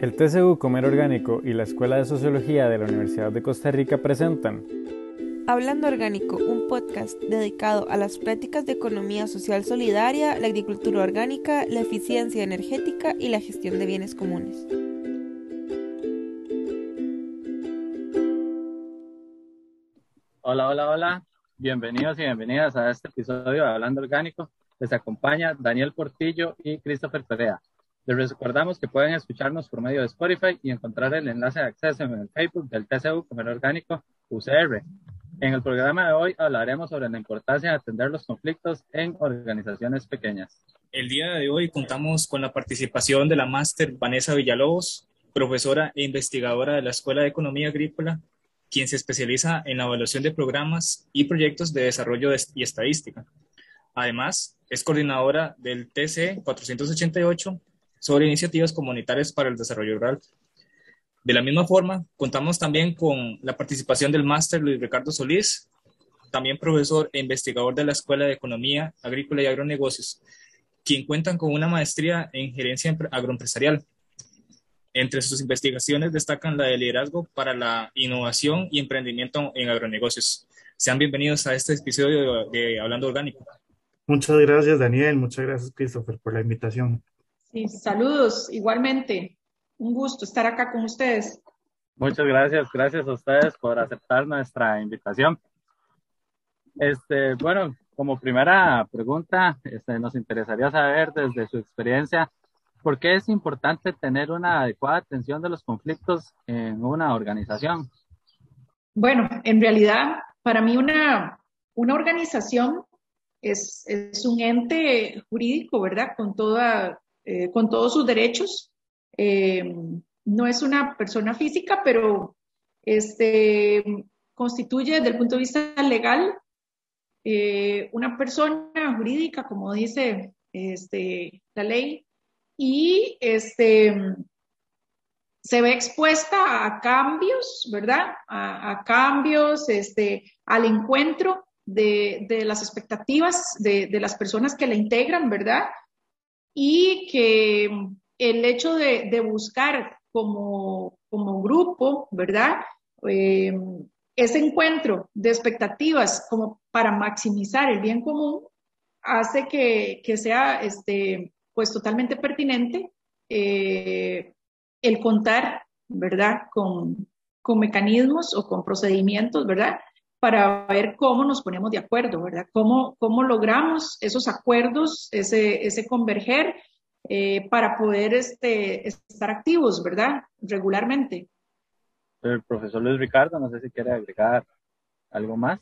El TCU Comer Orgánico y la Escuela de Sociología de la Universidad de Costa Rica presentan Hablando Orgánico, un podcast dedicado a las prácticas de economía social solidaria, la agricultura orgánica, la eficiencia energética y la gestión de bienes comunes. Hola, hola, hola. Bienvenidos y bienvenidas a este episodio de Hablando Orgánico. Les acompaña Daniel Portillo y Christopher Perea. Les recordamos que pueden escucharnos por medio de Spotify y encontrar el enlace de acceso en el Facebook del TCU Comer Orgánico UCR. En el programa de hoy hablaremos sobre la importancia de atender los conflictos en organizaciones pequeñas. El día de hoy contamos con la participación de la máster Vanessa Villalobos, profesora e investigadora de la Escuela de Economía Agrícola, quien se especializa en la evaluación de programas y proyectos de desarrollo y estadística. Además, es coordinadora del TC 488 sobre iniciativas comunitarias para el desarrollo rural. De la misma forma, contamos también con la participación del máster Luis Ricardo Solís, también profesor e investigador de la Escuela de Economía Agrícola y Agronegocios, quien cuentan con una maestría en gerencia agroempresarial. Entre sus investigaciones destacan la de liderazgo para la innovación y emprendimiento en agronegocios. Sean bienvenidos a este episodio de, Hablando Orgánico. Muchas gracias, Daniel. Muchas gracias, Christopher, por la invitación saludos, igualmente. Un gusto estar acá con ustedes. Muchas gracias, gracias a ustedes por aceptar nuestra invitación. Este, bueno, como primera pregunta, este, nos interesaría saber desde su experiencia, ¿por qué es importante tener una adecuada atención de los conflictos en una organización? Bueno, en realidad, para mí una, una organización es, es un ente jurídico, ¿verdad? Con toda eh, con todos sus derechos. Eh, no es una persona física, pero este, constituye desde el punto de vista legal eh, una persona jurídica, como dice este, la ley, y este, se ve expuesta a cambios, ¿verdad? A, cambios, este, al encuentro de, de las expectativas de, de, las personas que la integran, ¿verdad? Y que el hecho de, buscar como, grupo, ¿verdad? Eh, ese encuentro de expectativas como para maximizar el bien común hace que, sea este, pues totalmente pertinente eh, el contar, ¿verdad? Con, con mecanismos o con procedimientos, ¿verdad? Para ver cómo nos ponemos de acuerdo, ¿verdad? Cómo, cómo logramos esos acuerdos, ese, ese converger eh, para poder este, estar activos, ¿verdad? Regularmente. El profesor Luis Ricardo, no sé si quiere agregar algo más.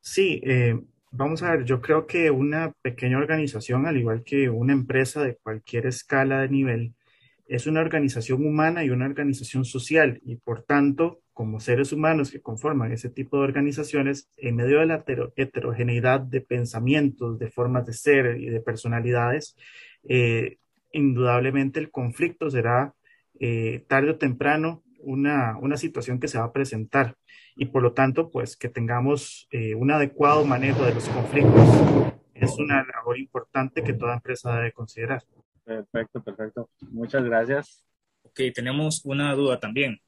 Sí, eh, vamos a ver, yo creo que una pequeña organización, al igual que una empresa de cualquier escala de nivel, es una organización humana y una organización social y por tanto como seres humanos que conforman ese tipo de organizaciones, en medio de la heterogeneidad de pensamientos, de formas de ser y de personalidades, eh, indudablemente el conflicto será eh, tarde o temprano una, una, situación que se va a presentar y por lo tanto, pues que tengamos eh, un adecuado manejo de los conflictos es una labor importante que toda empresa debe considerar. Perfecto, perfecto. Muchas gracias. Ok, tenemos una duda también.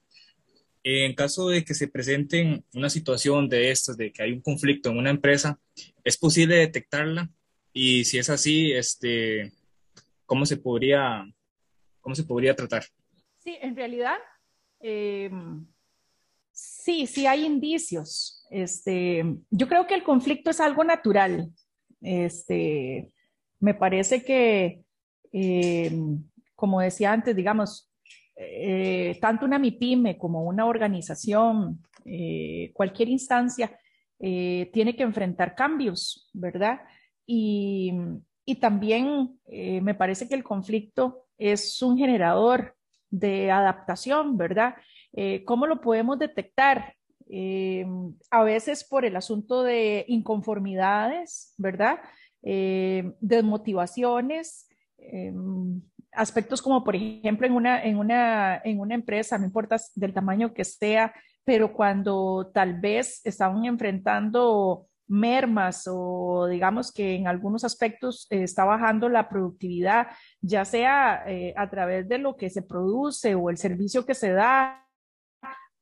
En caso de que se presente una situación de estas, de que hay un conflicto en una empresa, ¿es posible detectarla? Y si es así, este, ¿cómo se podría, cómo se podría tratar? Sí, en realidad, em, sí, sí hay indicios. Este, yo creo que el conflicto es algo natural. Este, me parece que, em, como decía antes, digamos, eh, tanto una MIPYME como una organización, eh, cualquier instancia, eh, tiene que enfrentar cambios, ¿verdad? Y también me parece que el conflicto es un generador de adaptación, ¿verdad? ¿Cómo lo podemos detectar? a veces por el asunto de inconformidades, ¿verdad? desmotivaciones, em, aspectos como, por ejemplo, en una, en una, en una empresa, no importa del tamaño que sea, pero cuando tal vez estaban enfrentando mermas o digamos que en algunos aspectos eh, está bajando la productividad, ya sea eh, a través de lo que se produce o el servicio que se da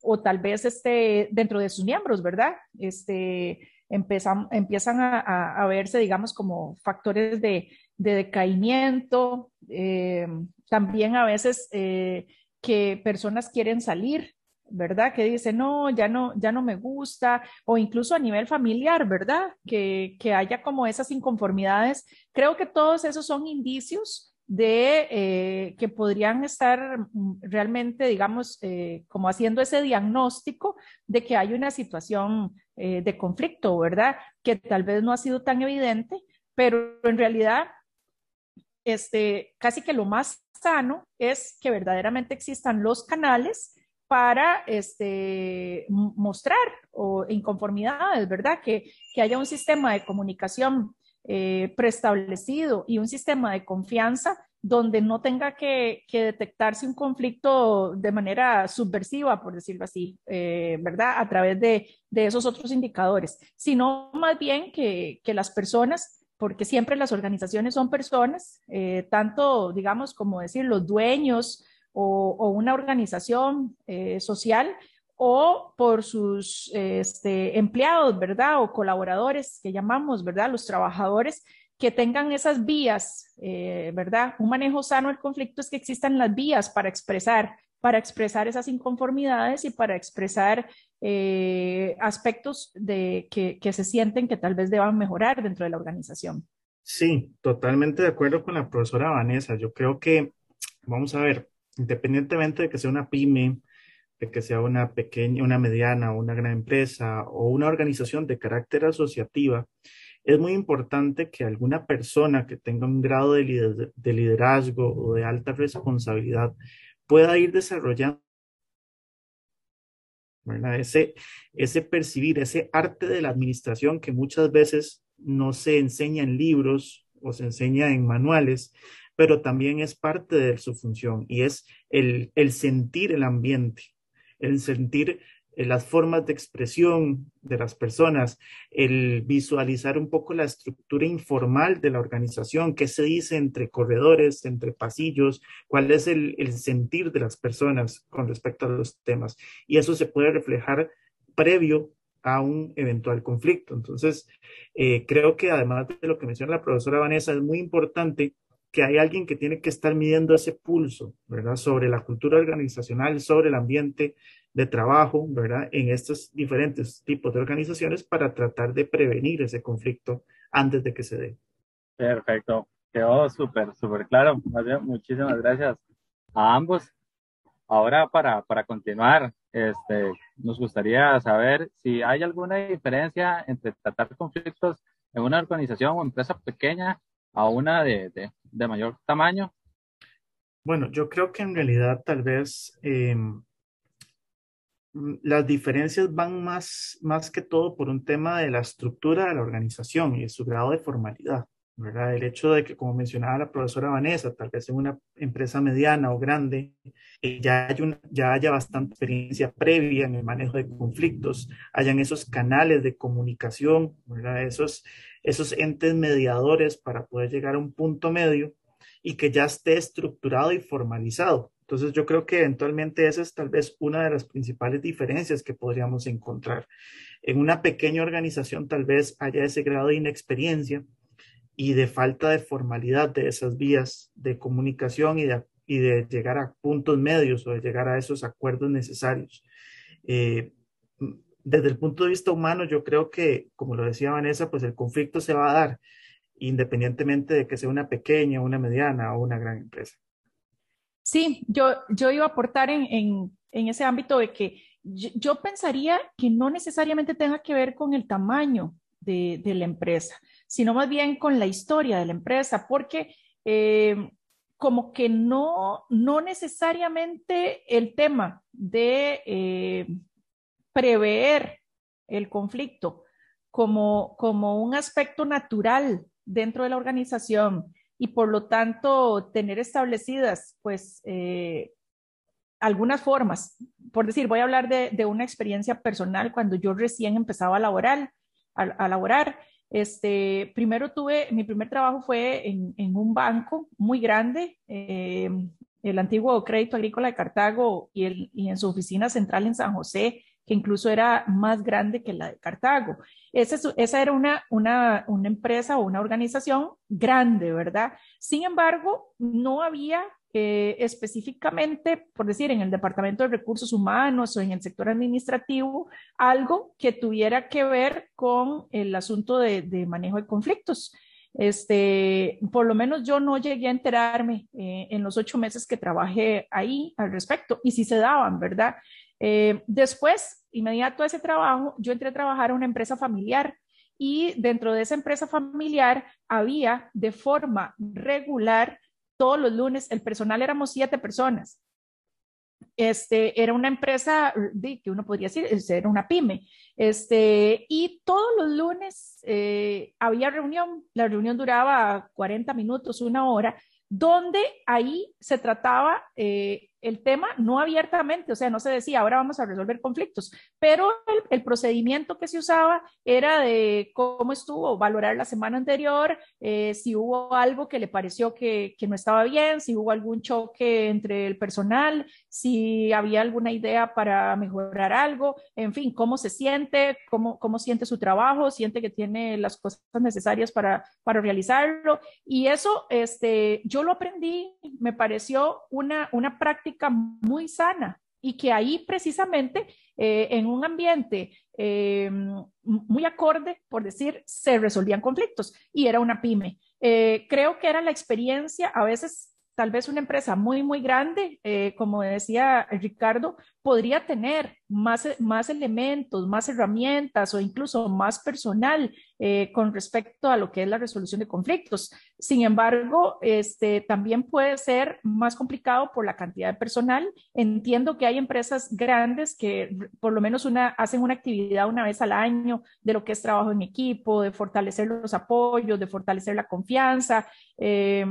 o tal vez este, dentro de sus miembros, ¿verdad? Este, empiezan, empiezan a, verse, digamos, como factores de, decaimiento, eh, también a veces que personas quieren salir ¿verdad? Que dice, no, ya no, ya no me gusta, o incluso a nivel familiar, ¿verdad? Que, que haya como esas inconformidades. Creo que todos esos son indicios de eh, que podrían estar mm, realmente, digamos, eh, como haciendo ese diagnóstico de que hay una situación eh, de conflicto, ¿verdad? Que tal vez no ha sido tan evidente, pero en realidad, este, casi que lo más sano es que verdaderamente existan los canales para este, mostrar o inconformidades, ¿verdad? Que, que haya un sistema de comunicación eh, preestablecido y un sistema de confianza donde no tenga que, que, detectarse un conflicto de manera subversiva, por decirlo así, eh, ¿verdad? A través de, de, esos otros indicadores, sino más bien que, que, las personas, porque siempre las organizaciones son personas, eh, tanto, digamos, como decir, los dueños, o, una organización eh, social o por sus este, empleados, ¿verdad? O colaboradores que llamamos, ¿verdad? Los trabajadores que tengan esas vías, eh, ¿verdad? Un manejo sano del conflicto es que existan las vías para expresar, para expresar esas inconformidades y para expresar eh, aspectos de, que, que se sienten que tal vez deban mejorar dentro de la organización. Sí, totalmente de acuerdo con la profesora Vanessa. Yo creo que, vamos a ver, independientemente de que sea una pyme, de que sea una pequeña, una mediana una gran empresa o una organización de carácter asociativa, es muy importante que alguna persona que tenga un grado de, liderazgo o de alta responsabilidad pueda ir desarrollando Ese, ese percibir, ese arte de la administración que muchas veces no se enseña en libros o se enseña en manuales, pero también es parte de su función y es el, sentir el ambiente, el sentir las formas de expresión de las personas, el visualizar un poco la estructura informal de la organización, qué se dice entre corredores, entre pasillos, cuál es el, sentir de las personas con respecto a los temas. Y eso se puede reflejar previo a un eventual conflicto. Entonces, eh, creo que además de lo que menciona la profesora Vanessa, es muy importante que hay alguien que tiene que estar midiendo ese pulso, ¿verdad? Sobre la cultura organizacional, sobre el ambiente de trabajo, ¿verdad? En estos diferentes tipos de organizaciones para tratar de prevenir ese conflicto antes de que se dé. Perfecto. Quedó súper, súper claro. Muchísimas gracias a ambos. Ahora, para, para continuar, este, nos gustaría saber si hay alguna diferencia entre tratar conflictos en una organización o empresa pequeña a una de, de, mayor tamaño? Bueno, yo creo que en realidad tal vez em, las diferencias van más, más que todo por un tema de la estructura de la organización y de su grado de formalidad. ¿verdad? El hecho de que, como mencionaba la profesora Vanessa, tal vez en una empresa mediana o grande, eh, ya, ya haya bastante experiencia previa en el manejo de conflictos, hayan esos canales de comunicación, ¿verdad? Esos, esos entes mediadores para poder llegar a un punto medio y que ya esté estructurado y formalizado. Entonces yo creo que eventualmente esa es tal vez una de las principales diferencias que podríamos encontrar. En una pequeña organización tal vez haya ese grado de inexperiencia y de falta de formalidad de esas vías de comunicación y de, y de llegar a puntos medios o de llegar a esos acuerdos necesarios. Eh, desde el punto de vista humano, yo creo que, como lo decía Vanessa, pues el conflicto se va a dar independientemente de que sea una pequeña, una mediana o una gran empresa. Sí, yo, yo iba a aportar en, en, ese ámbito de que yo, pensaría que no necesariamente tenga que ver con el tamaño de, de la empresa, sino más bien con la historia de la empresa, porque eh, como que no, no necesariamente el tema de eh, prever el conflicto como, como un aspecto natural dentro de la organización y por lo tanto tener establecidas pues eh, algunas formas. Por decir, voy a hablar de, de, una experiencia personal cuando yo recién empezaba a laborar a, laborar. Este, primero tuve, mi primer trabajo fue en, en un banco muy grande, eh, el antiguo Crédito Agrícola de Cartago y, el, y en su oficina central en San José, que incluso era más grande que la de Cartago. Esa, era una, una, una empresa o una organización grande, ¿verdad? Sin embargo, no había eh, específicamente, por decir, en el Departamento de Recursos Humanos o en el sector administrativo, algo que tuviera que ver con el asunto de, de manejo de conflictos. Este, por lo menos yo no llegué a enterarme eh, en los ocho meses que trabajé ahí al respecto, y si se daban, ¿verdad? Eh, después, inmediato a ese trabajo, yo entré a trabajar a una empresa familiar y dentro de esa empresa familiar había de forma regular todos los lunes, el personal éramos siete personas. Este, era una empresa que uno podría decir, era una pyme. Este, y todos los lunes eh, había reunión, la reunión duraba 40 minutos, una hora, donde ahí se trataba eh, el tema no abiertamente, o sea, no se decía, ahora vamos a resolver conflictos, pero el, procedimiento que se usaba era de cómo estuvo, valorar la semana anterior, eh, si hubo algo que le pareció que, que, no estaba bien, si hubo algún choque entre el personal, si había alguna idea para mejorar algo, en fin, cómo se siente, cómo, cómo siente su trabajo, siente que tiene las cosas necesarias para, para realizarlo. Y eso, este, yo lo aprendí, me pareció una, una práctica muy sana y que ahí precisamente eh, en un ambiente eh, muy acorde, por decir, se resolvían conflictos y era una pyme. Eh, creo que era la experiencia, a veces tal vez una empresa muy, muy grande, como decía Ricardo, podría tener más, más elementos, más herramientas o incluso más personal eh, con respecto a lo que es la resolución de conflictos. Sin embargo, este, también puede ser más complicado por la cantidad de personal. Entiendo que hay empresas grandes que por lo menos una, hacen una actividad una vez al año de lo que es trabajo en equipo, de fortalecer los apoyos, de fortalecer la confianza. Eh,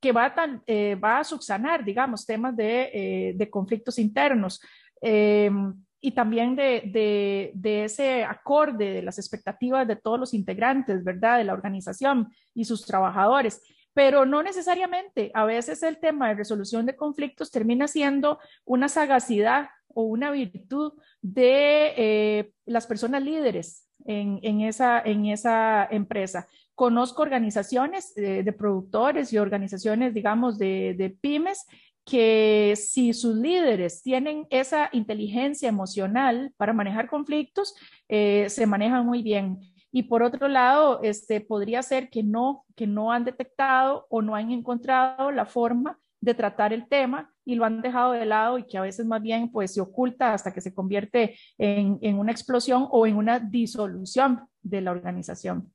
que va, tan, eh, va a subsanar, digamos, temas de, de conflictos internos. Em, y también de, de, ese acorde de las expectativas de todos los integrantes, ¿verdad? De la organización y sus trabajadores. Pero no necesariamente, a veces el tema de resolución de conflictos termina siendo una sagacidad o una virtud de eh, las personas líderes en, en, esa, en esa empresa. Conozco organizaciones de, de productores y organizaciones, digamos, de, de pymes que si sus líderes tienen esa inteligencia emocional para manejar conflictos, eh, se manejan muy bien. Y por otro lado, este, podría ser que no, que no han detectado o no han encontrado la forma de tratar el tema y lo han dejado de lado y que a veces más bien pues se oculta hasta que se convierte en, en una explosión o en una disolución de la organización.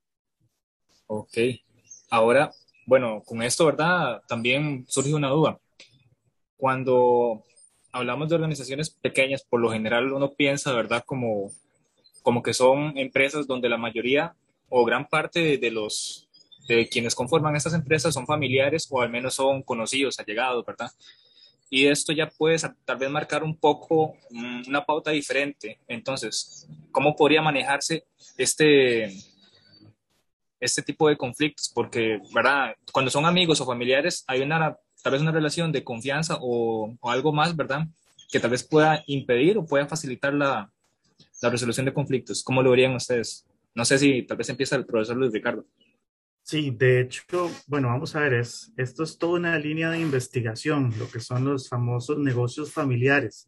Ok, ahora, bueno, con esto, ¿verdad? También surge una duda cuando hablamos de organizaciones pequeñas, por lo general uno piensa, ¿verdad?, como, como que son empresas donde la mayoría o gran parte de, los de quienes conforman estas empresas son familiares o al menos son conocidos, allegados, ¿verdad? Y esto ya puede tal vez marcar un poco mm, una pauta diferente. Entonces, ¿cómo podría manejarse este, este tipo de conflictos? Porque, ¿verdad? Cuando son amigos o familiares hay una tal vez una relación de confianza o, algo más, ¿verdad? Que tal vez pueda impedir o pueda facilitar la, la resolución de conflictos. ¿Cómo lo verían ustedes? No sé si tal vez empieza el profesor Luis Ricardo. Sí, de hecho, bueno, vamos a ver, es, esto es toda una línea de investigación, lo que son los famosos negocios familiares.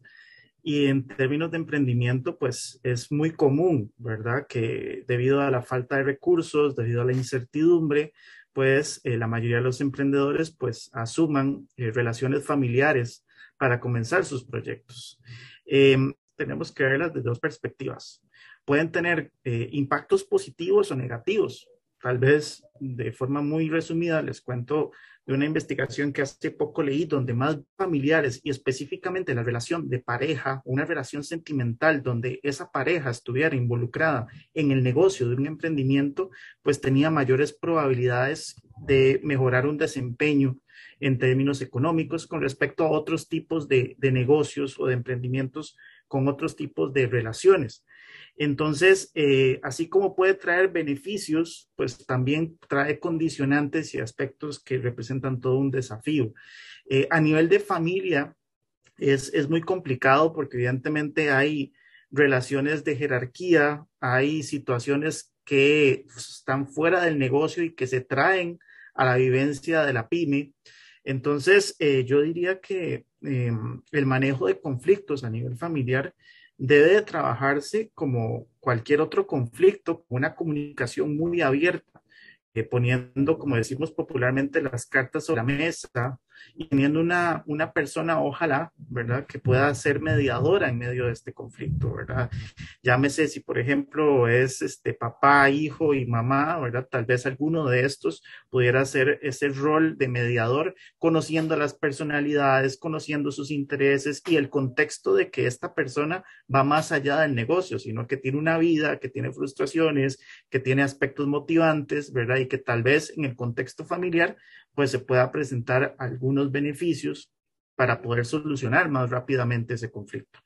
Y en términos de emprendimiento, pues es muy común, ¿verdad? Que debido a la falta de recursos, debido a la incertidumbre, pues eh, la mayoría de los emprendedores pues asuman eh, relaciones familiares para comenzar sus proyectos. Em, tenemos que verlas de dos perspectivas. Pueden tener eh, impactos positivos o negativos. Tal vez de forma muy resumida les cuento de una investigación que hace poco leí donde más familiares y específicamente la relación de pareja, una relación sentimental donde esa pareja estuviera involucrada en el negocio de un emprendimiento, pues tenía mayores probabilidades de mejorar un desempeño en términos económicos con respecto a otros tipos de, de negocios o de emprendimientos con otros tipos de relaciones. Entonces, eh, así como puede traer beneficios, pues también trae condicionantes y aspectos que representan todo un desafío. Eh, a nivel de familia, es, es muy complicado porque evidentemente hay relaciones de jerarquía, hay situaciones que están fuera del negocio y que se traen a la vivencia de la pyme. Entonces, eh, yo diría que em, el manejo de conflictos a nivel familiar debe de trabajarse como cualquier otro conflicto, con una comunicación muy abierta, eh, poniendo, como decimos popularmente, las cartas sobre la mesa, y teniendo una, una persona, ojalá, ¿verdad?, que pueda ser mediadora en medio de este conflicto, ¿verdad? Llámese si, por ejemplo, es este papá, hijo y mamá, ¿verdad? Tal vez alguno de estos pudiera hacer ese rol de mediador, conociendo las personalidades, conociendo sus intereses y el contexto de que esta persona va más allá del negocio, sino que tiene una vida, que tiene frustraciones, que tiene aspectos motivantes, ¿verdad? Y que tal vez en el contexto familiar pues se pueda presentar algunos beneficios para poder solucionar más rápidamente ese conflicto.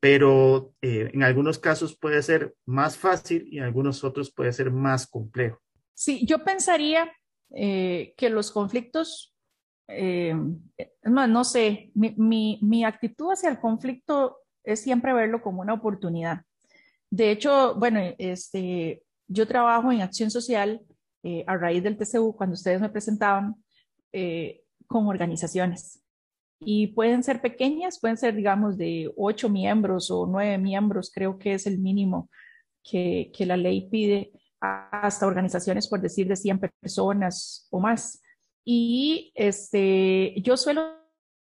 Pero eh, en algunos casos puede ser más fácil y en algunos otros puede ser más complejo. Sí, yo pensaría eh, que los conflictos, eh, no, sé, mi, mi, mi actitud hacia el conflicto es siempre verlo como una oportunidad. De hecho, bueno, este, yo trabajo en acción social a raíz del TCU, cuando ustedes me presentaban, eh, con organizaciones. Y pueden ser pequeñas, pueden ser, digamos, de ocho miembros o nueve miembros, creo que es el mínimo que, que la ley pide, hasta organizaciones, por decir, de 100 personas o más. Y este, yo suelo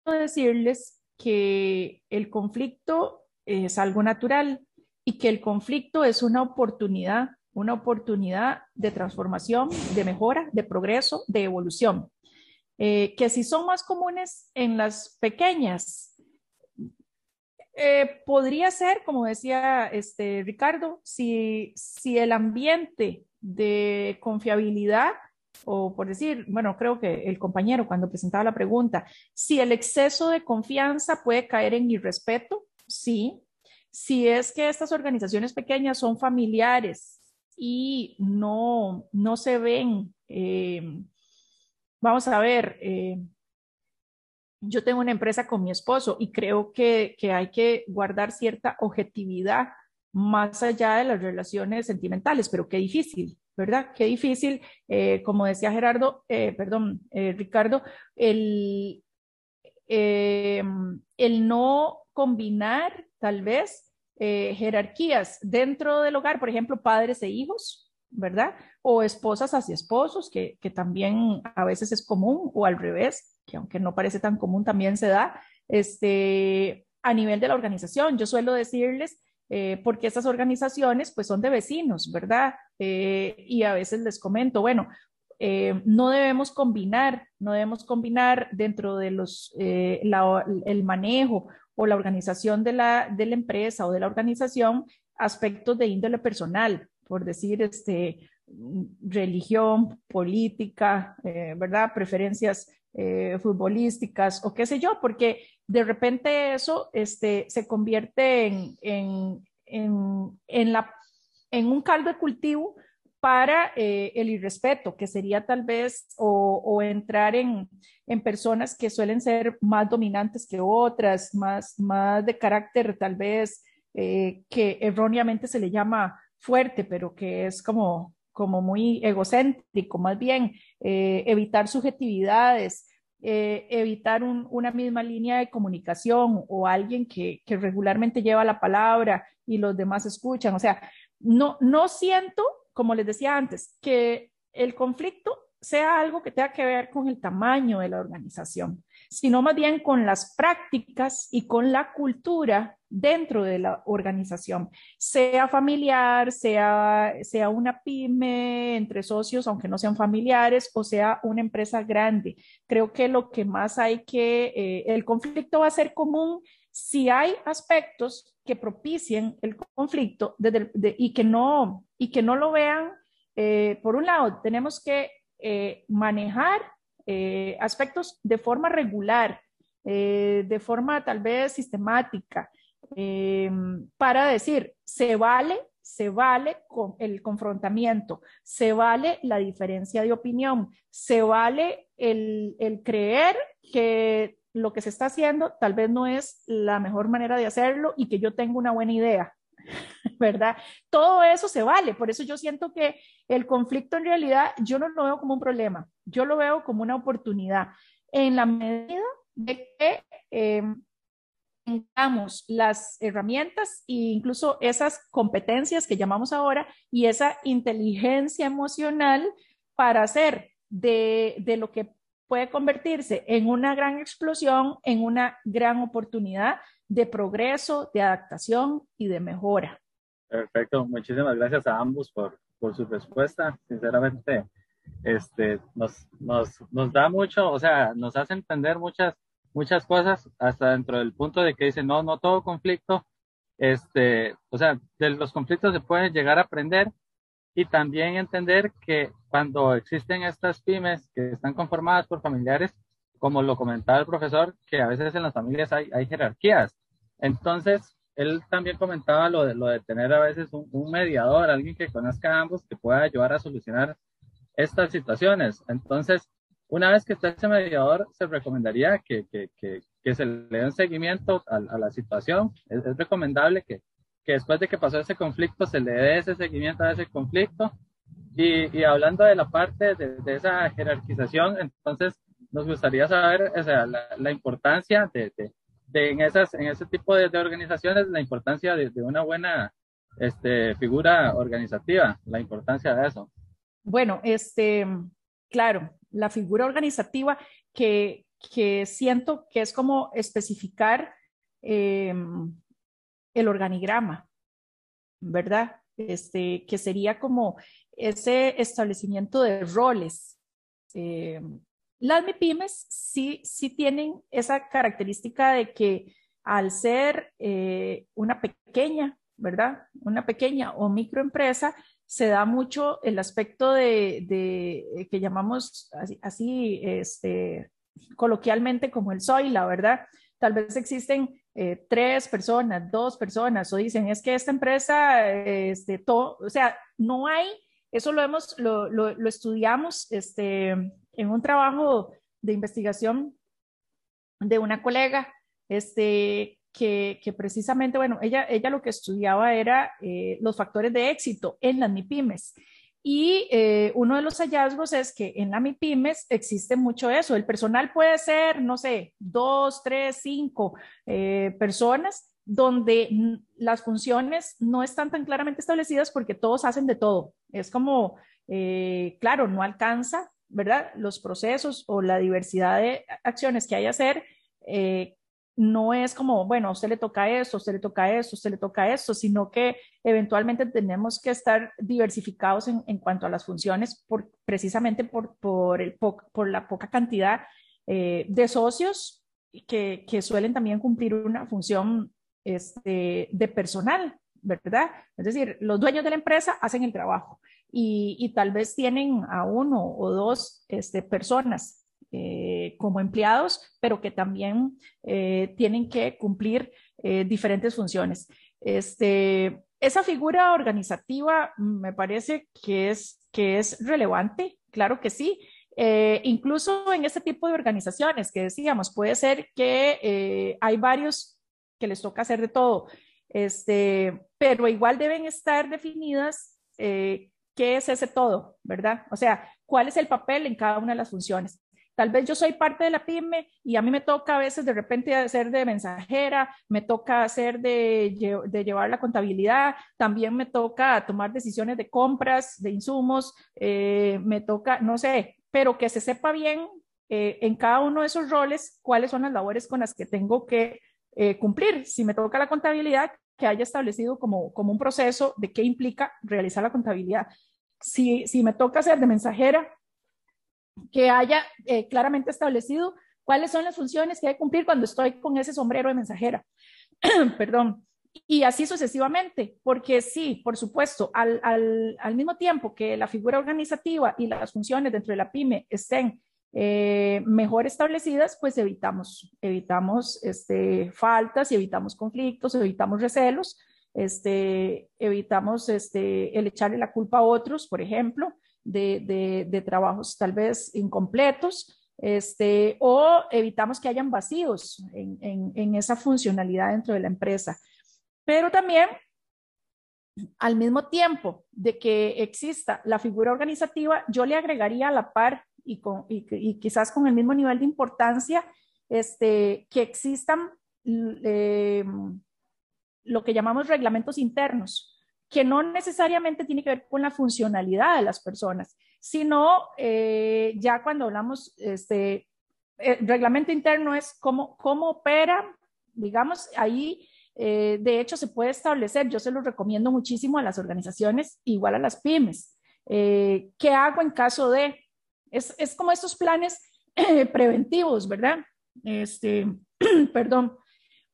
decirles que el conflicto es algo natural y que el conflicto es una oportunidad, una oportunidad de transformación, de mejora, de progreso, de evolución. Eh, que si son más comunes en las pequeñas, eh, podría ser, como decía este, Ricardo, si, si el ambiente de confiabilidad, o por decir, bueno, creo que el compañero cuando presentaba la pregunta, si el exceso de confianza puede caer en irrespeto, sí. Si es que estas organizaciones pequeñas son familiares y no, no se ven eh, vamos a ver, eh, yo tengo una empresa con mi esposo y creo que, hay que guardar cierta objetividad más allá de las relaciones sentimentales, pero qué difícil, ¿verdad? Qué difícil, eh, como decía Gerardo, perdón, Ricardo, el, el no combinar tal vez jerarquías dentro del hogar, por ejemplo, padres e hijos, ¿verdad? O esposas hacia esposos, que, también a veces es común, o al revés, que aunque no parece tan común, también se da. Este, a nivel de la organización, yo suelo decirles, eh, porque estas organizaciones pues son de vecinos, ¿verdad? Eh, y a veces les comento, bueno, eh, no debemos combinar, no debemos combinar dentro de los, el manejo o la organización de la, de la empresa o de la organización aspectos de índole personal por decir, este, religión, política, eh, ¿verdad? Preferencias eh, futbolísticas o qué sé yo, porque de repente eso este, se convierte en, en, en, la, en un caldo de cultivo para eh, el irrespeto, que sería tal vez o, entrar en, personas que suelen ser más dominantes que otras, más, más de carácter tal vez que erróneamente se le llama fuerte, pero que es como, como muy egocéntrico, más bien eh, evitar subjetividades, eh, evitar una misma línea de comunicación o alguien que, que, regularmente lleva la palabra y los demás escuchan. O sea, no, no siento, como les decía antes, que el conflicto sea algo que tenga que ver con el tamaño de la organización sino más bien con las prácticas y con la cultura dentro de la organización, sea familiar, sea, sea una pyme entre socios, aunque no sean familiares, o sea una empresa grande. Creo que lo que más hay que, eh, el conflicto va a ser común si hay aspectos que propicien el conflicto y, que no, y que no lo vean. Eh, por un lado, tenemos que eh, manejar eh, aspectos de forma regular, de forma tal vez sistemática, em, para decir, se vale, se vale con el confrontamiento, se vale la diferencia de opinión, se vale el, el creer que lo que se está haciendo tal vez no es la mejor manera de hacerlo y que yo tengo una buena idea, ¿verdad? Todo eso se vale, por eso yo siento que el conflicto en realidad yo no lo veo como un problema, yo lo veo como una oportunidad en la medida de que eh, tengamos las herramientas e incluso esas competencias que llamamos ahora y esa inteligencia emocional para hacer de, de lo que puede convertirse en una gran explosión, en una gran oportunidad de progreso, de adaptación y de mejora. Perfecto, muchísimas gracias a ambos por, por su respuesta. Sinceramente, este, nos, nos, nos da mucho, o sea, nos hace entender muchas, muchas cosas, hasta dentro del punto de que dice, no, no todo conflicto, este, o sea, de los conflictos se puede llegar a aprender y también entender que cuando existen estas pymes que están conformadas por familiares, como lo comentaba el profesor, que a veces en las familias hay, hay jerarquías. Entonces, él también comentaba lo de, lo de tener a veces un, un, mediador, alguien que conozca a ambos, que pueda ayudar a solucionar estas situaciones. Entonces, una vez que está ese mediador, se recomendaría que, que, que, que se le dé un seguimiento a, a la situación. Es, es recomendable que, después de que pasó ese conflicto se le dé ese seguimiento a ese conflicto. Y, hablando de la parte de, esa jerarquización, entonces nos gustaría saber o sea, la, importancia de, en, esas, en ese tipo de, organizaciones, la importancia de, una buena este, figura organizativa, la importancia de eso. Bueno, este, claro, la figura organizativa que, que siento que es como especificar eh, el organigrama, ¿verdad? Este, que sería como ese establecimiento de roles. Eh, las MIPIMES sí, sí tienen esa característica de que al ser eh, una pequeña, ¿verdad? Una pequeña o microempresa, se da mucho el aspecto de, de que llamamos así, este, coloquialmente como el soy, la verdad. Tal vez existen eh, tres personas, dos personas, o dicen, es que esta empresa, este, todo, o sea, no hay, eso lo hemos, lo, lo, estudiamos este, en un trabajo de investigación de una colega, este, que, que, precisamente, bueno, ella, ella lo que estudiaba era eh, los factores de éxito en las MIPIMES. Y eh, uno de los hallazgos es que en la MIPIMES existe mucho eso. El personal puede ser, no sé, dos, tres, cinco eh, personas donde las funciones no están tan claramente establecidas porque todos hacen de todo. Es como, eh, claro, no alcanza, ¿verdad? Los procesos o la diversidad de acciones que hay que hacer no es como, bueno, a usted le toca esto, a usted le toca esto, a le toca esto, sino que eventualmente tenemos que estar diversificados en, en cuanto a las funciones por, precisamente por, por, el po por la poca cantidad eh, de socios que, que, suelen también cumplir una función este, de personal, ¿verdad? Es decir, los dueños de la empresa hacen el trabajo y, y tal vez tienen a uno o dos este, personas eh, como empleados, pero que también eh, tienen que cumplir eh, diferentes funciones. Este, esa figura organizativa me parece que es, que es relevante, claro que sí. Eh, incluso en este tipo de organizaciones que decíamos, puede ser que hay varios que les toca hacer de todo, este, pero igual deben estar definidas qué es ese todo, ¿verdad? O sea, cuál es el papel en cada una de las funciones. Tal vez yo soy parte de la pyme y a mí me toca a veces de repente hacer de mensajera, me toca hacer de, de llevar la contabilidad, también me toca tomar decisiones de compras, de insumos, eh, me toca, no sé, pero que se sepa bien eh, en cada uno de esos roles cuáles son las labores con las que tengo que eh, cumplir. Si me toca la contabilidad, que haya establecido como, como un proceso de qué implica realizar la contabilidad. Si, si me toca hacer de mensajera, que haya eh, claramente establecido cuáles son las funciones que hay que cumplir cuando estoy con ese sombrero de mensajera. Perdón. Y así sucesivamente, porque sí, por supuesto, al, al, al, mismo tiempo que la figura organizativa y las funciones dentro de la pyme estén eh, mejor establecidas, pues evitamos, evitamos este, faltas y evitamos conflictos, evitamos recelos, este, evitamos este, el echarle la culpa a otros, por ejemplo, de, de, trabajos tal vez incompletos, este, o evitamos que hayan vacíos en, en, esa funcionalidad dentro de la empresa. Pero también, al mismo tiempo de que exista la figura organizativa, yo le agregaría a la par y, con, y, quizás con el mismo nivel de importancia, este, que existan eh, lo que llamamos reglamentos internos, que no necesariamente tiene que ver con la funcionalidad de las personas, sino eh, ya cuando hablamos, este, el reglamento interno es cómo, cómo opera, digamos, ahí eh, de hecho se puede establecer, yo se lo recomiendo muchísimo a las organizaciones, igual a las pymes, ¿qué hago en caso de? Es, es como estos planes preventivos, ¿verdad? Este, perdón,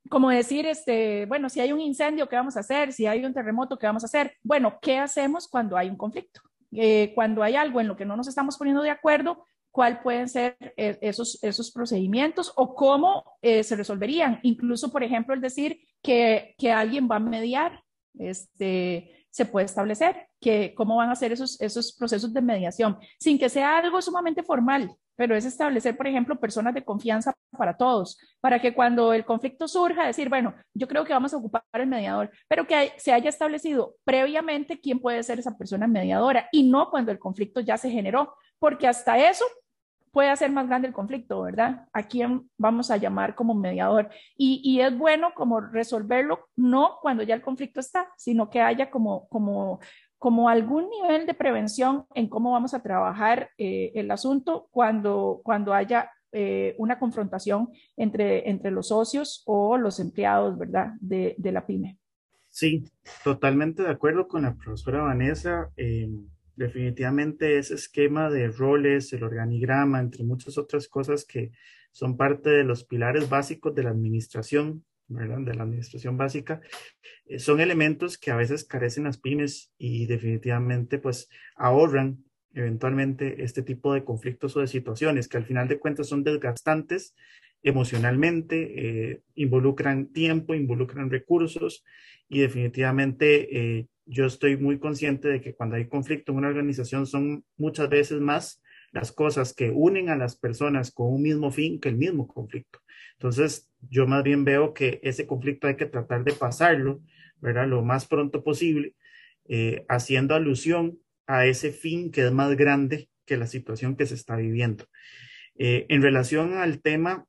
como decir, este, bueno, si hay un incendio, ¿qué vamos a hacer? Si hay un terremoto, ¿qué vamos a hacer? Bueno, ¿qué hacemos cuando hay un conflicto? Eh, cuando hay algo en lo que no nos estamos poniendo de acuerdo, ¿cuál pueden ser eh, esos, esos procedimientos o cómo eh, se resolverían? Incluso, por ejemplo, el decir que, que alguien va a mediar, este, se puede establecer que cómo van a ser esos, esos procesos de mediación, sin que sea algo sumamente formal, pero es establecer, por ejemplo, personas de confianza para todos, para que cuando el conflicto surja, decir, bueno, yo creo que vamos a ocupar el mediador, pero que se haya establecido previamente quién puede ser esa persona mediadora y no cuando el conflicto ya se generó, porque hasta eso puede hacer más grande el conflicto, ¿verdad? ¿A quién vamos a llamar como mediador? Y, y, es bueno como resolverlo, no cuando ya el conflicto está, sino que haya como, como como algún nivel de prevención en cómo vamos a trabajar eh, el asunto cuando, cuando haya eh, una confrontación entre, entre los socios o los empleados, ¿verdad?, de, de la pyme. Sí, totalmente de acuerdo con la profesora Vanessa. Eh, definitivamente ese esquema de roles, el organigrama, entre muchas otras cosas que son parte de los pilares básicos de la administración, de la administración básica, eh, son elementos que a veces carecen las pymes y definitivamente pues ahorran eventualmente este tipo de conflictos o de situaciones que al final de cuentas son desgastantes emocionalmente, eh, involucran tiempo, involucran recursos y definitivamente eh, yo estoy muy consciente de que cuando hay conflicto en una organización son muchas veces más las cosas que unen a las personas con un mismo fin que el mismo conflicto. Entonces, yo más bien veo que ese conflicto hay que tratar de pasarlo, ¿verdad? Lo más pronto posible, eh, haciendo alusión a ese fin que es más grande que la situación que se está viviendo. En relación al tema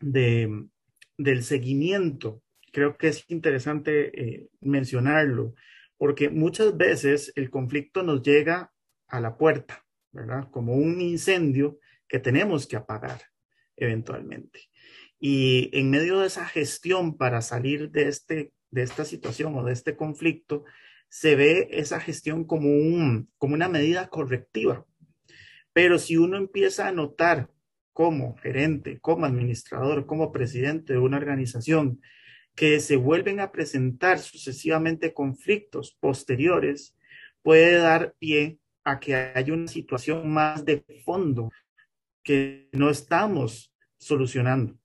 de, del seguimiento, creo que es interesante eh, mencionarlo, porque muchas veces el conflicto nos llega a la puerta, ¿verdad? Como un incendio que tenemos que apagar eventualmente. Y en medio de esa gestión para salir de, este, de esta situación o de este conflicto, se ve esa gestión como, un, como una medida correctiva. Pero si uno empieza a notar como gerente, como administrador, como presidente de una organización, que se vuelven a presentar sucesivamente conflictos posteriores, puede dar pie a que haya una situación más de fondo que no estamos solucionando.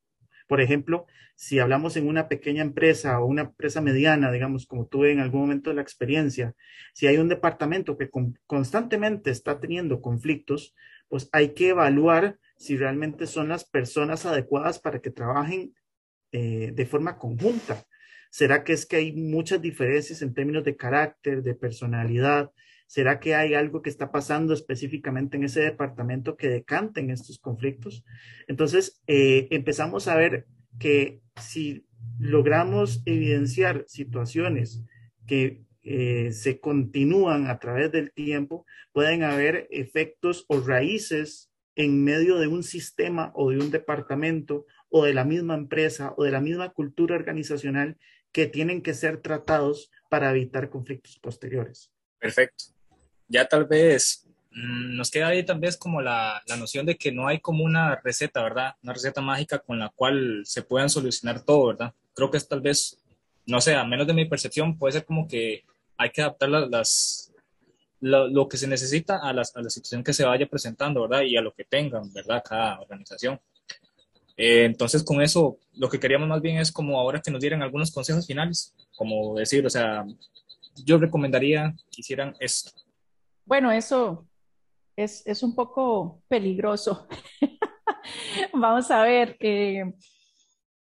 Por ejemplo, si hablamos en una pequeña empresa o una empresa mediana, digamos, como tuve en algún momento de la experiencia, si hay un departamento que constantemente está teniendo conflictos, pues hay que evaluar si realmente son las personas adecuadas para que trabajen eh, de forma conjunta. ¿Será que es que hay muchas diferencias en términos de carácter, de personalidad? ¿Será que hay algo que está pasando específicamente en ese departamento que decante en estos conflictos? Entonces, eh, empezamos a ver que si logramos evidenciar situaciones que eh, se continúan a través del tiempo, pueden haber efectos o raíces en medio de un sistema o de un departamento o de la misma empresa o de la misma cultura organizacional que tienen que ser tratados para evitar conflictos posteriores. Perfecto ya tal vez mm, nos queda ahí tal vez como la, la, noción de que no hay como una receta, ¿verdad? Una receta mágica con la cual se puedan solucionar todo, ¿verdad? Creo que es tal vez, no sé, a menos de mi percepción, puede ser como que hay que adaptar las, lo, lo, que se necesita a, las, a la situación que se vaya presentando, ¿verdad? Y a lo que tengan, ¿verdad? Cada organización. Eh, entonces, con eso, lo que queríamos más bien es como ahora que nos dieran algunos consejos finales, como decir, o sea, yo recomendaría que hicieran esto. Bueno, eso es, es un poco peligroso. Vamos a ver, eh,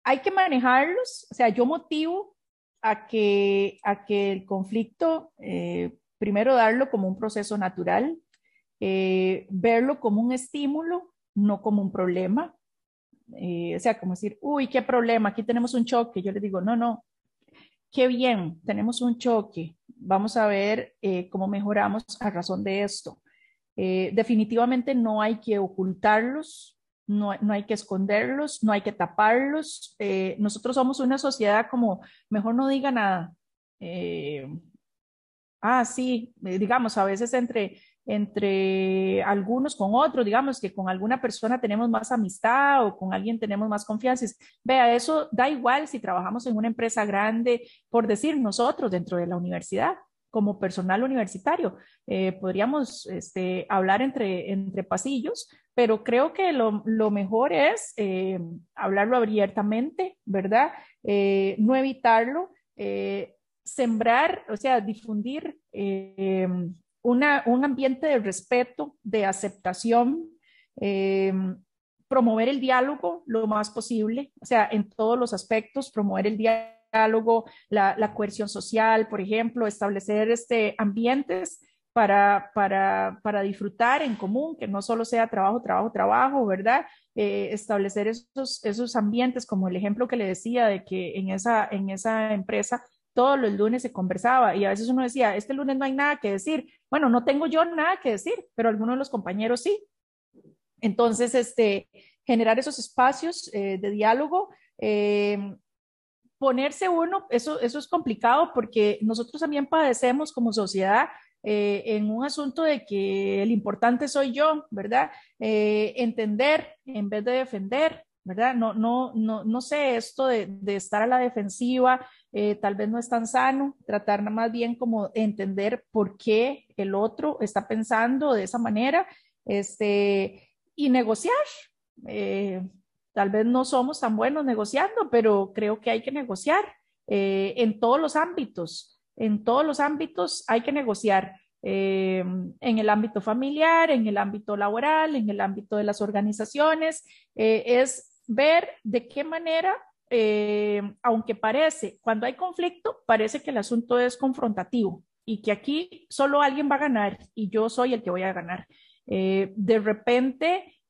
hay que manejarlos, o sea, yo motivo a que, a que el conflicto, eh, primero darlo como un proceso natural, eh, verlo como un estímulo, no como un problema. o sea, como decir, uy, qué problema, aquí tenemos un choque. Yo le digo, no, no, qué bien, tenemos un choque, vamos a ver cómo mejoramos a razón de esto. definitivamente no hay que ocultarlos, no, hay que esconderlos, no hay que taparlos. Eh, nosotros somos una sociedad como, mejor no diga nada. Ah, sí, eh, digamos, a veces entre, entre algunos con otros, digamos que con alguna persona tenemos más amistad o con alguien tenemos más confianza. Vea, eso da igual si trabajamos en una empresa grande, por decir nosotros dentro de la universidad como personal universitario. Eh, podríamos este, hablar entre, entre pasillos, pero creo que lo, lo mejor es eh, hablarlo abiertamente, ¿verdad? No evitarlo, sembrar, o sea, difundir una, un ambiente de respeto, de aceptación, promover el diálogo lo más posible, o sea, en todos los aspectos, promover el diálogo diálogo, la, coerción social, por ejemplo, establecer este, ambientes para, para, disfrutar en común, que no solo sea trabajo, trabajo, trabajo, ¿verdad? Eh, establecer esos, esos ambientes, como el ejemplo que le decía de que en esa, en esa empresa todos los lunes se conversaba y a veces uno decía, este lunes no hay nada que decir. Bueno, no tengo yo nada que decir, pero algunos de los compañeros sí. Entonces, este, generar esos espacios eh, de diálogo, eh, ponerse uno, eso, eso es complicado porque nosotros también padecemos como sociedad eh, en un asunto de que el importante soy yo, ¿verdad? Eh, entender en vez de defender, ¿verdad? No, no, no, no sé, esto de, de estar a la defensiva eh, tal vez no es tan sano, tratar más bien como entender por qué el otro está pensando de esa manera, este, y negociar. Tal vez no somos tan buenos negociando, pero creo que hay que negociar eh, en todos los ámbitos. En todos los ámbitos hay que negociar. Eh, en el ámbito familiar, en el ámbito laboral, en el ámbito de las organizaciones, eh, es ver de qué manera, aunque parece, cuando hay conflicto, parece que el asunto es confrontativo y que aquí solo alguien va a ganar y yo soy el que voy a ganar. de repente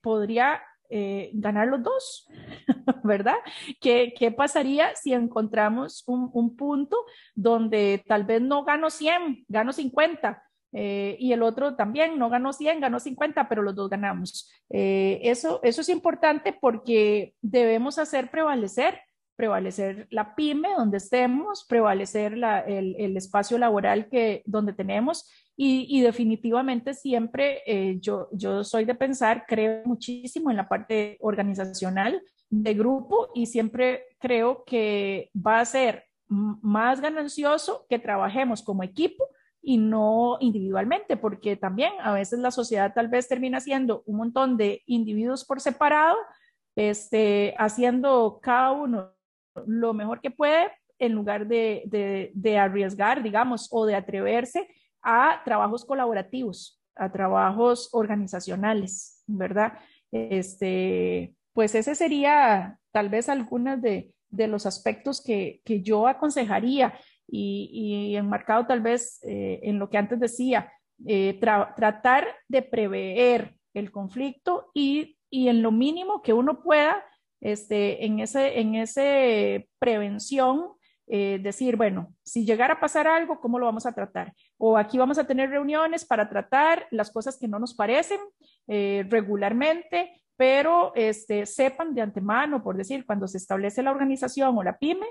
podría eh, ganar los dos, ¿verdad? ¿Qué, ¿Qué, pasaría si encontramos un, un, punto donde tal vez no gano 100, gano 50? Eh, y el otro también no ganó 100, ganó 50, pero los dos ganamos. Eh, eso, eso es importante porque debemos hacer prevalecer prevalecer la pyme donde estemos, prevalecer la, el, el, espacio laboral que, donde tenemos y, definitivamente siempre eh, yo, yo soy de pensar, creo muchísimo en la parte organizacional de grupo y siempre creo que va a ser más ganancioso que trabajemos como equipo y no individualmente, porque también a veces la sociedad tal vez termina siendo un montón de individuos por separado, este, haciendo cada uno lo mejor que puede en lugar de, de, arriesgar, digamos, o de atreverse a trabajos colaborativos, a trabajos organizacionales, ¿verdad? Este, pues ese sería tal vez algunos de, de los aspectos que, que, yo aconsejaría y, enmarcado tal vez eh, en lo que antes decía, eh, tratar de prever el conflicto y, y, en lo mínimo que uno pueda, este, en, ese, en ese prevención, eh, decir, bueno, si llegara a pasar algo, ¿cómo lo vamos a tratar? O aquí vamos a tener reuniones para tratar las cosas que no nos parecen regularmente, pero este, sepan de antemano, por decir, cuando se establece la organización o la pyme,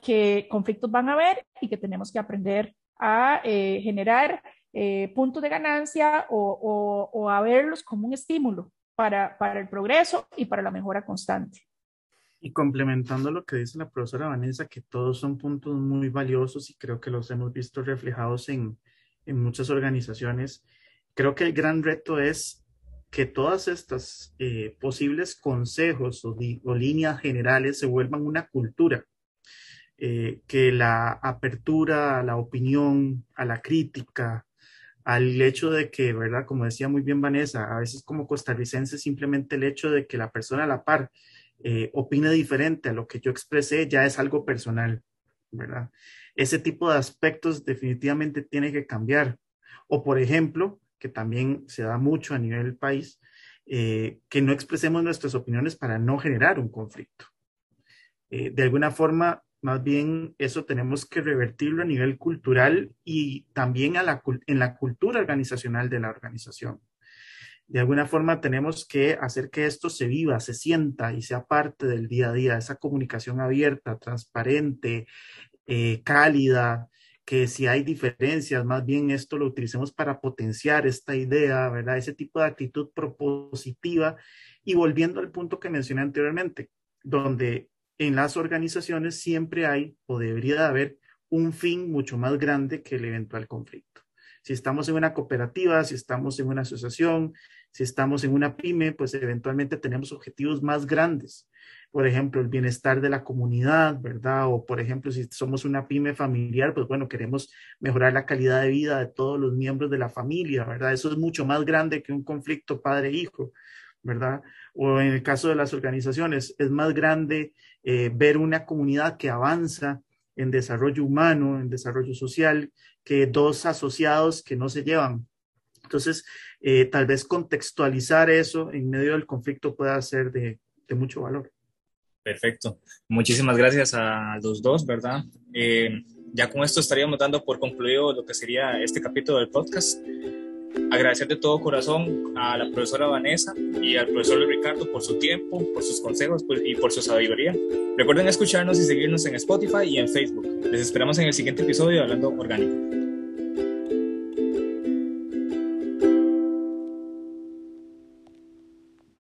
que conflictos van a haber y que tenemos que aprender a eh, generar puntos de ganancia o, a verlos como un estímulo para, el progreso y para la mejora constante. Y complementando lo que dice la profesora Vanessa, que todos son puntos muy valiosos y creo que los hemos visto reflejados en, en muchas organizaciones. Creo que el gran reto es que todas estas eh, posibles consejos o, líneas generales se vuelvan una cultura, eh, que la apertura a la opinión, a la crítica, al hecho de que, ¿verdad? Como decía muy bien Vanessa, a veces como costarricense simplemente el hecho de que la persona a la par eh, opine diferente a lo que yo expresé ya es algo personal, ¿verdad? Ese tipo de aspectos definitivamente tiene que cambiar. O por ejemplo, que también se da mucho a nivel país, eh, que no expresemos nuestras opiniones para no generar un conflicto. Eh, de alguna forma, más bien eso tenemos que revertirlo a nivel cultural y también a la, en la cultura organizacional de la organización. De alguna forma tenemos que hacer que esto se viva, se sienta y sea parte del día a día, esa comunicación abierta, transparente, eh, cálida, que si hay diferencias, más bien esto lo utilicemos para potenciar esta idea, ¿verdad? Ese tipo de actitud propositiva y volviendo al punto que mencioné anteriormente, donde en las organizaciones siempre hay o debería de haber un fin mucho más grande que el eventual conflicto. Si estamos en una cooperativa, si estamos en una asociación, si estamos en una pyme, pues eventualmente tenemos objetivos más grandes. Por ejemplo, el bienestar de la comunidad, ¿verdad? O por ejemplo, si somos una pyme familiar, pues bueno, queremos mejorar la calidad de vida de todos los miembros de la familia, ¿verdad? Eso es mucho más grande que un conflicto padre-hijo. ¿Verdad? O en el caso de las organizaciones, es más grande eh, ver una comunidad que avanza en desarrollo humano, en desarrollo social, que dos asociados que no se llevan. Entonces, eh, tal vez contextualizar eso en medio del conflicto pueda ser de, mucho valor. Perfecto. Muchísimas gracias a los dos, ¿verdad? Eh, ya con esto estaríamos dando por concluido lo que sería este capítulo del podcast. Agradecer de todo corazón a la profesora Vanessa y al profesor Ricardo por su tiempo, por sus consejos pues, y por su sabiduría. Recuerden escucharnos y seguirnos en Spotify y en Facebook. Les esperamos en el siguiente episodio de Hablando Orgánico.